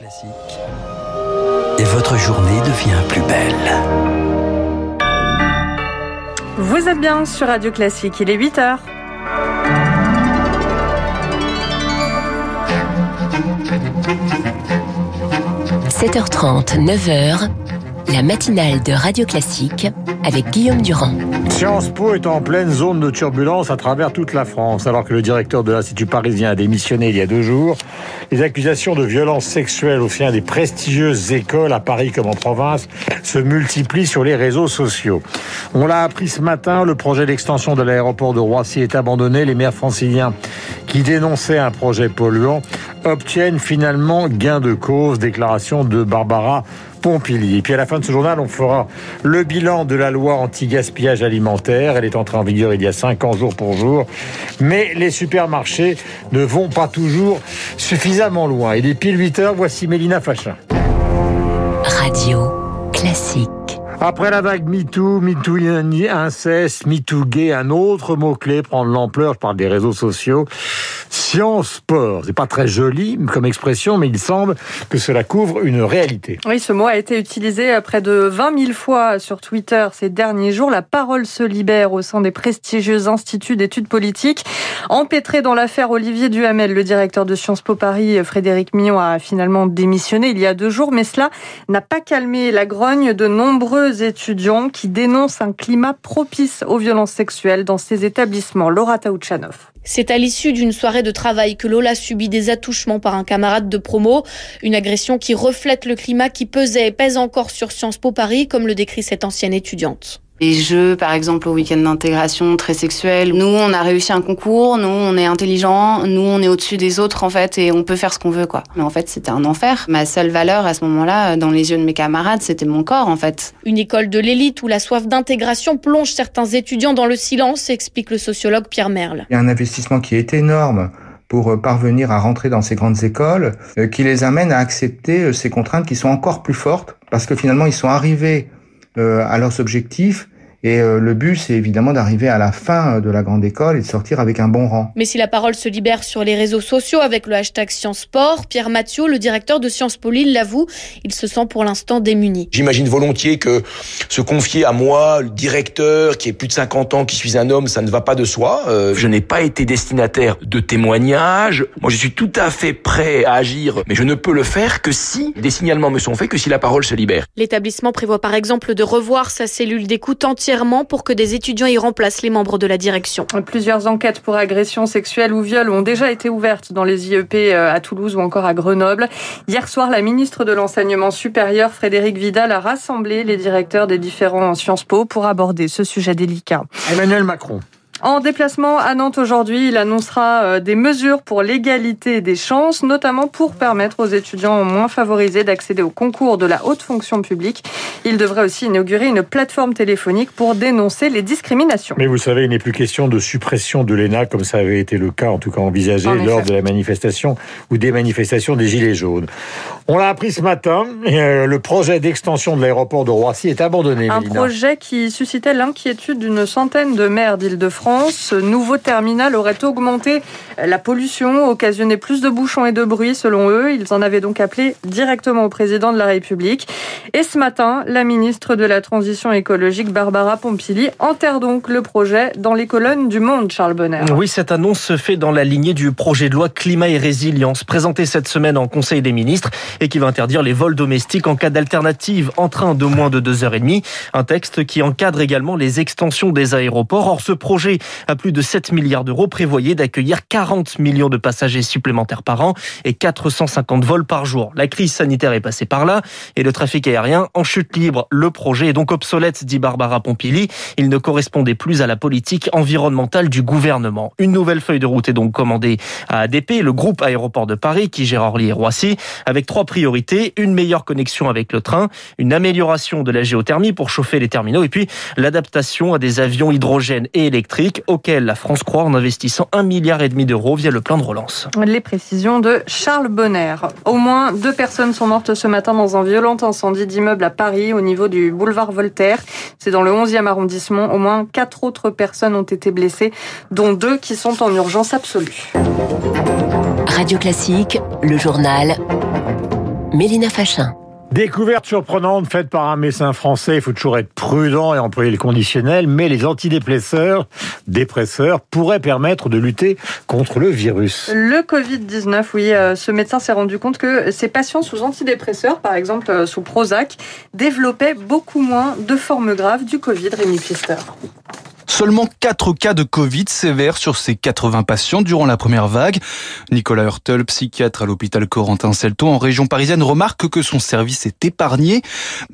Classique. Et votre journée devient plus belle. Vous êtes bien sur Radio Classique, il est 8h. – 7h30, 9h, la matinale de Radio Classique avec Guillaume Durand. Sciences Po est en pleine zone de turbulence à travers toute la France, alors que le directeur de l'Institut parisien a démissionné il y a deux jours. Les accusations de violences sexuelles au sein des prestigieuses écoles à Paris comme en province se multiplient sur les réseaux sociaux. On l'a appris ce matin, le projet d'extension de l'aéroport de Roissy est abandonné. Les maires franciliens qui dénonçaient un projet polluant obtiennent finalement gain de cause. Déclaration de Barbara Pompili. Et puis à la fin de ce journal, on fera le bilan de la loi anti-gaspillage alimentaire. Elle est entrée en vigueur il y a cinq ans jour pour jour. Mais les supermarchés ne vont pas toujours suffisamment loin. Et est pile 8 heures, voici Mélina Fachin. Radio classique. Après la vague MeToo, MeToo inceste, MeToo gay, un autre mot-clé prend de l'ampleur, je parle des réseaux sociaux. Science sport, c'est pas très joli comme expression, mais il semble que cela couvre une réalité. Oui, ce mot a été utilisé près de 20 000 fois sur Twitter ces derniers jours. La parole se libère au sein des prestigieux instituts d'études politiques. Empêtré dans l'affaire Olivier Duhamel, le directeur de Sciences Po Paris, Frédéric Mignon, a finalement démissionné il y a deux jours, mais cela n'a pas calmé la grogne de nombreux étudiants qui dénoncent un climat propice aux violences sexuelles dans ces établissements. Laura Taouchanov. C'est à l'issue d'une soirée de travail que Lola subit des attouchements par un camarade de promo, une agression qui reflète le climat qui pesait et pèse encore sur Sciences Po Paris, comme le décrit cette ancienne étudiante. Les jeux, par exemple, au week-end d'intégration très sexuel. Nous, on a réussi un concours, nous, on est intelligent, nous, on est au-dessus des autres, en fait, et on peut faire ce qu'on veut, quoi. Mais en fait, c'était un enfer. Ma seule valeur à ce moment-là, dans les yeux de mes camarades, c'était mon corps, en fait. Une école de l'élite où la soif d'intégration plonge certains étudiants dans le silence, explique le sociologue Pierre Merle. Il y a un investissement qui est énorme pour euh, parvenir à rentrer dans ces grandes écoles, euh, qui les amène à accepter euh, ces contraintes qui sont encore plus fortes, parce que finalement, ils sont arrivés à leurs objectifs et euh, le but, c'est évidemment d'arriver à la fin euh, de la grande école et de sortir avec un bon rang. Mais si la parole se libère sur les réseaux sociaux avec le hashtag Sciences Sport, Pierre Mathieu, le directeur de Sciences Po l'avoue, il se sent pour l'instant démuni. J'imagine volontiers que se confier à moi, le directeur, qui est plus de 50 ans, qui suis un homme, ça ne va pas de soi. Euh, je n'ai pas été destinataire de témoignages. Moi, je suis tout à fait prêt à agir, mais je ne peux le faire que si des signalements me sont faits, que si la parole se libère. L'établissement prévoit par exemple de revoir sa cellule d'écoute entière pour que des étudiants y remplacent les membres de la direction. Plusieurs enquêtes pour agression sexuelle ou viol ont déjà été ouvertes dans les IEP euh, à Toulouse ou encore à Grenoble. Hier soir, la ministre de l'Enseignement supérieur, Frédéric Vidal, a rassemblé les directeurs des différents Sciences Po pour aborder ce sujet délicat. Emmanuel Macron. En déplacement à Nantes aujourd'hui, il annoncera euh, des mesures pour l'égalité des chances, notamment pour permettre aux étudiants moins favorisés d'accéder au concours de la haute fonction publique. Il devrait aussi inaugurer une plateforme téléphonique pour dénoncer les discriminations. Mais vous savez, il n'est plus question de suppression de l'ENA comme ça avait été le cas, en tout cas envisagé, lors de la manifestation ou des manifestations des Gilets jaunes. On l'a appris ce matin, euh, le projet d'extension de l'aéroport de Roissy est abandonné. Un projet qui suscitait l'inquiétude d'une centaine de maires d'Île-de-France ce nouveau terminal aurait augmenté la pollution, occasionné plus de bouchons et de bruit selon eux. Ils en avaient donc appelé directement au président de la République. Et ce matin, la ministre de la Transition écologique, Barbara Pompili, enterre donc le projet dans les colonnes du Monde, Charles Bonner. Oui, cette annonce se fait dans la lignée du projet de loi climat et résilience présenté cette semaine en Conseil des ministres et qui va interdire les vols domestiques en cas d'alternative en train de moins de deux heures et demie. Un texte qui encadre également les extensions des aéroports. Or, ce projet à plus de 7 milliards d'euros, prévoyait d'accueillir 40 millions de passagers supplémentaires par an et 450 vols par jour. La crise sanitaire est passée par là et le trafic aérien en chute libre. Le projet est donc obsolète, dit Barbara Pompili. Il ne correspondait plus à la politique environnementale du gouvernement. Une nouvelle feuille de route est donc commandée à ADP, le groupe aéroport de Paris, qui gère Orly et Roissy, avec trois priorités. Une meilleure connexion avec le train, une amélioration de la géothermie pour chauffer les terminaux et puis l'adaptation à des avions hydrogène et électriques auquel la France croit en investissant un milliard et demi d'euros via le plan de relance. Les précisions de Charles Bonner. Au moins deux personnes sont mortes ce matin dans un violent incendie d'immeuble à Paris au niveau du boulevard Voltaire. C'est dans le 11e arrondissement. Au moins quatre autres personnes ont été blessées, dont deux qui sont en urgence absolue. Radio Classique, le journal Mélina Fachin. Découverte surprenante faite par un médecin français. Il faut toujours être prudent et employer le conditionnel, mais les antidépresseurs, dépresseurs, pourraient permettre de lutter contre le virus. Le Covid-19, oui, euh, ce médecin s'est rendu compte que ses patients sous antidépresseurs, par exemple euh, sous Prozac, développaient beaucoup moins de formes graves du Covid, Rémi Pfister. Seulement 4 cas de Covid sévères sur ces 80 patients durant la première vague. Nicolas Hurtel, psychiatre à l'hôpital Corentin-Celto en région parisienne, remarque que son service est épargné.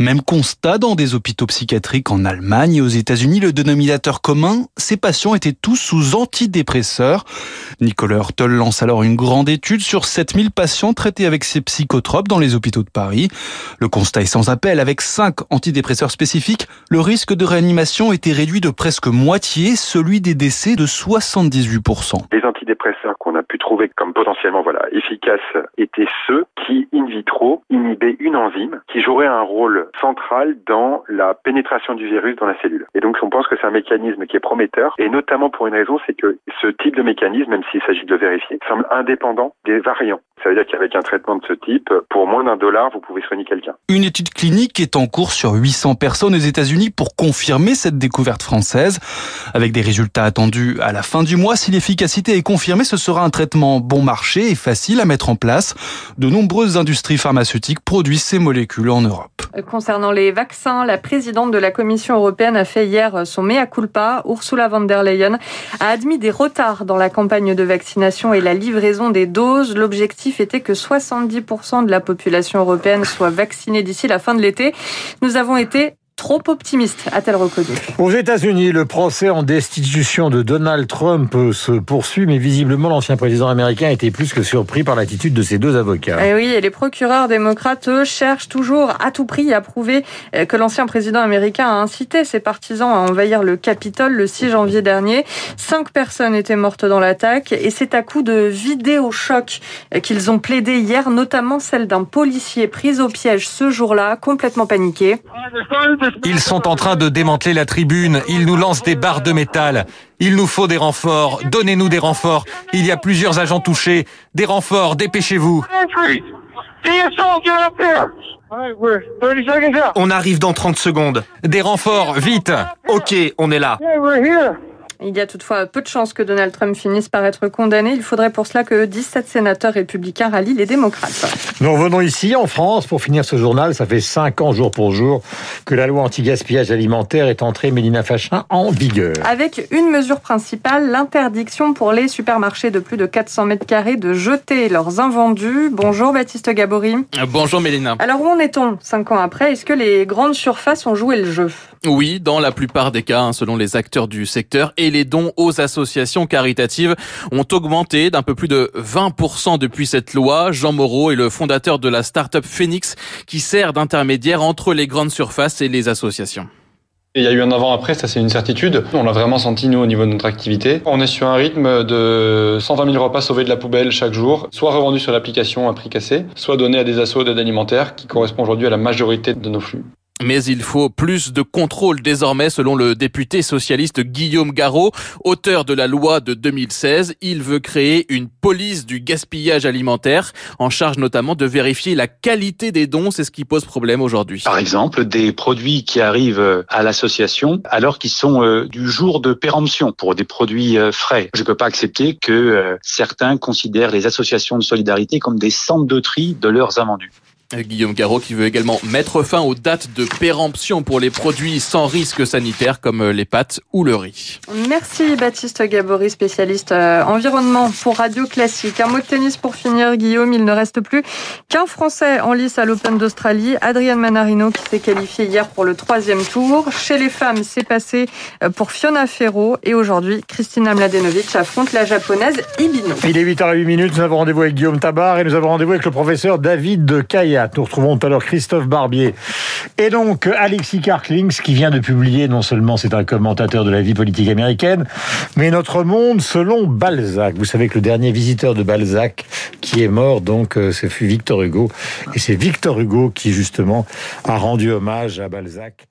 Même constat dans des hôpitaux psychiatriques en Allemagne et aux États-Unis. Le dénominateur commun, ces patients étaient tous sous antidépresseurs. Nicolas Hurtel lance alors une grande étude sur 7000 patients traités avec ces psychotropes dans les hôpitaux de Paris. Le constat est sans appel. Avec 5 antidépresseurs spécifiques, le risque de réanimation était réduit de presque moitié, celui des décès de 78%. Les antidépresseurs qu'on a pu trouver comme potentiellement voilà efficaces étaient ceux qui, in vitro, inhibaient une enzyme qui jouerait un rôle central dans la pénétration du virus dans la cellule. Et donc on pense que c'est un mécanisme qui est prometteur, et notamment pour une raison, c'est que ce type de mécanisme, même s'il s'agit de le vérifier, semble indépendant des variants. Ça veut dire qu'avec un traitement de ce type, pour moins d'un dollar, vous pouvez soigner quelqu'un. Une étude clinique est en cours sur 800 personnes aux États-Unis pour confirmer cette découverte française. Avec des résultats attendus à la fin du mois, si l'efficacité est confirmée, ce sera un traitement bon marché et facile à mettre en place. De nombreuses industries pharmaceutiques produisent ces molécules en Europe. Concernant les vaccins, la présidente de la Commission européenne a fait hier son mea culpa. Ursula von der Leyen a admis des retards dans la campagne de vaccination et la livraison des doses. L'objectif était que 70% de la population européenne soit vaccinée d'ici la fin de l'été. Nous avons été trop optimiste, a-t-elle reconnu. Aux États-Unis, le procès en destitution de Donald Trump se poursuit, mais visiblement l'ancien président américain était plus que surpris par l'attitude de ses deux avocats. Et oui, et les procureurs démocrates, eux, cherchent toujours à tout prix à prouver euh, que l'ancien président américain a incité ses partisans à envahir le Capitole le 6 janvier dernier. Cinq personnes étaient mortes dans l'attaque, et c'est à coup de vidéos choc euh, qu'ils ont plaidé hier, notamment celle d'un policier pris au piège ce jour-là, complètement paniqué. Ils sont en train de démanteler la tribune. Ils nous lancent des barres de métal. Il nous faut des renforts. Donnez-nous des renforts. Il y a plusieurs agents touchés. Des renforts, dépêchez-vous. On arrive dans 30 secondes. Des renforts, vite. Ok, on est là. Il y a toutefois peu de chances que Donald Trump finisse par être condamné. Il faudrait pour cela que 17 sénateurs républicains rallient les démocrates. Nous revenons ici en France pour finir ce journal. Ça fait 5 ans jour pour jour que la loi anti-gaspillage alimentaire est entrée, Mélina Fachin, en vigueur. Avec une mesure principale, l'interdiction pour les supermarchés de plus de 400 mètres carrés de jeter leurs invendus. Bonjour Baptiste Gabory. Bonjour Mélina. Alors où en est-on 5 ans après? Est-ce que les grandes surfaces ont joué le jeu? Oui, dans la plupart des cas, hein, selon les acteurs du secteur. Et les dons aux associations caritatives ont augmenté d'un peu plus de 20% depuis cette loi. Jean Moreau est le fondateur de la start-up Phoenix qui sert d'intermédiaire entre les grandes surfaces et les associations. Il y a eu un avant-après, ça c'est une certitude. On l'a vraiment senti nous au niveau de notre activité. On est sur un rythme de 120 000 repas sauvés de la poubelle chaque jour, soit revendus sur l'application à prix cassé, soit donnés à des assos d'aide alimentaire qui correspond aujourd'hui à la majorité de nos flux. Mais il faut plus de contrôle désormais, selon le député socialiste Guillaume Garot, auteur de la loi de 2016. Il veut créer une police du gaspillage alimentaire, en charge notamment de vérifier la qualité des dons. C'est ce qui pose problème aujourd'hui. Par exemple, des produits qui arrivent à l'association alors qu'ils sont euh, du jour de péremption pour des produits euh, frais. Je ne peux pas accepter que euh, certains considèrent les associations de solidarité comme des centres de tri de leurs invendus. Guillaume Garot qui veut également mettre fin aux dates de péremption pour les produits sans risque sanitaire comme les pâtes ou le riz. Merci Baptiste Gabory, spécialiste euh, environnement pour Radio Classique. Un mot de tennis pour finir, Guillaume. Il ne reste plus qu'un Français en lice à l'Open d'Australie, Adrian Manarino, qui s'est qualifié hier pour le troisième tour. Chez les femmes, c'est passé euh, pour Fiona Ferro et aujourd'hui, Kristina Mladenovic affronte la japonaise Ibino. Il est 8h08 minutes. Nous avons rendez-vous avec Guillaume Tabar et nous avons rendez-vous avec le professeur David de Nous retrouvons tout à l'heure Christophe Barbier et donc Alexis Karklings qui vient de publier, non seulement c'est un commentateur de la vie politique américaine, mais Notre Monde selon Balzac. Vous savez que le dernier visiteur de Balzac qui est mort, donc euh, ce fut Victor Hugo. Et c'est Victor Hugo qui justement a rendu hommage à Balzac.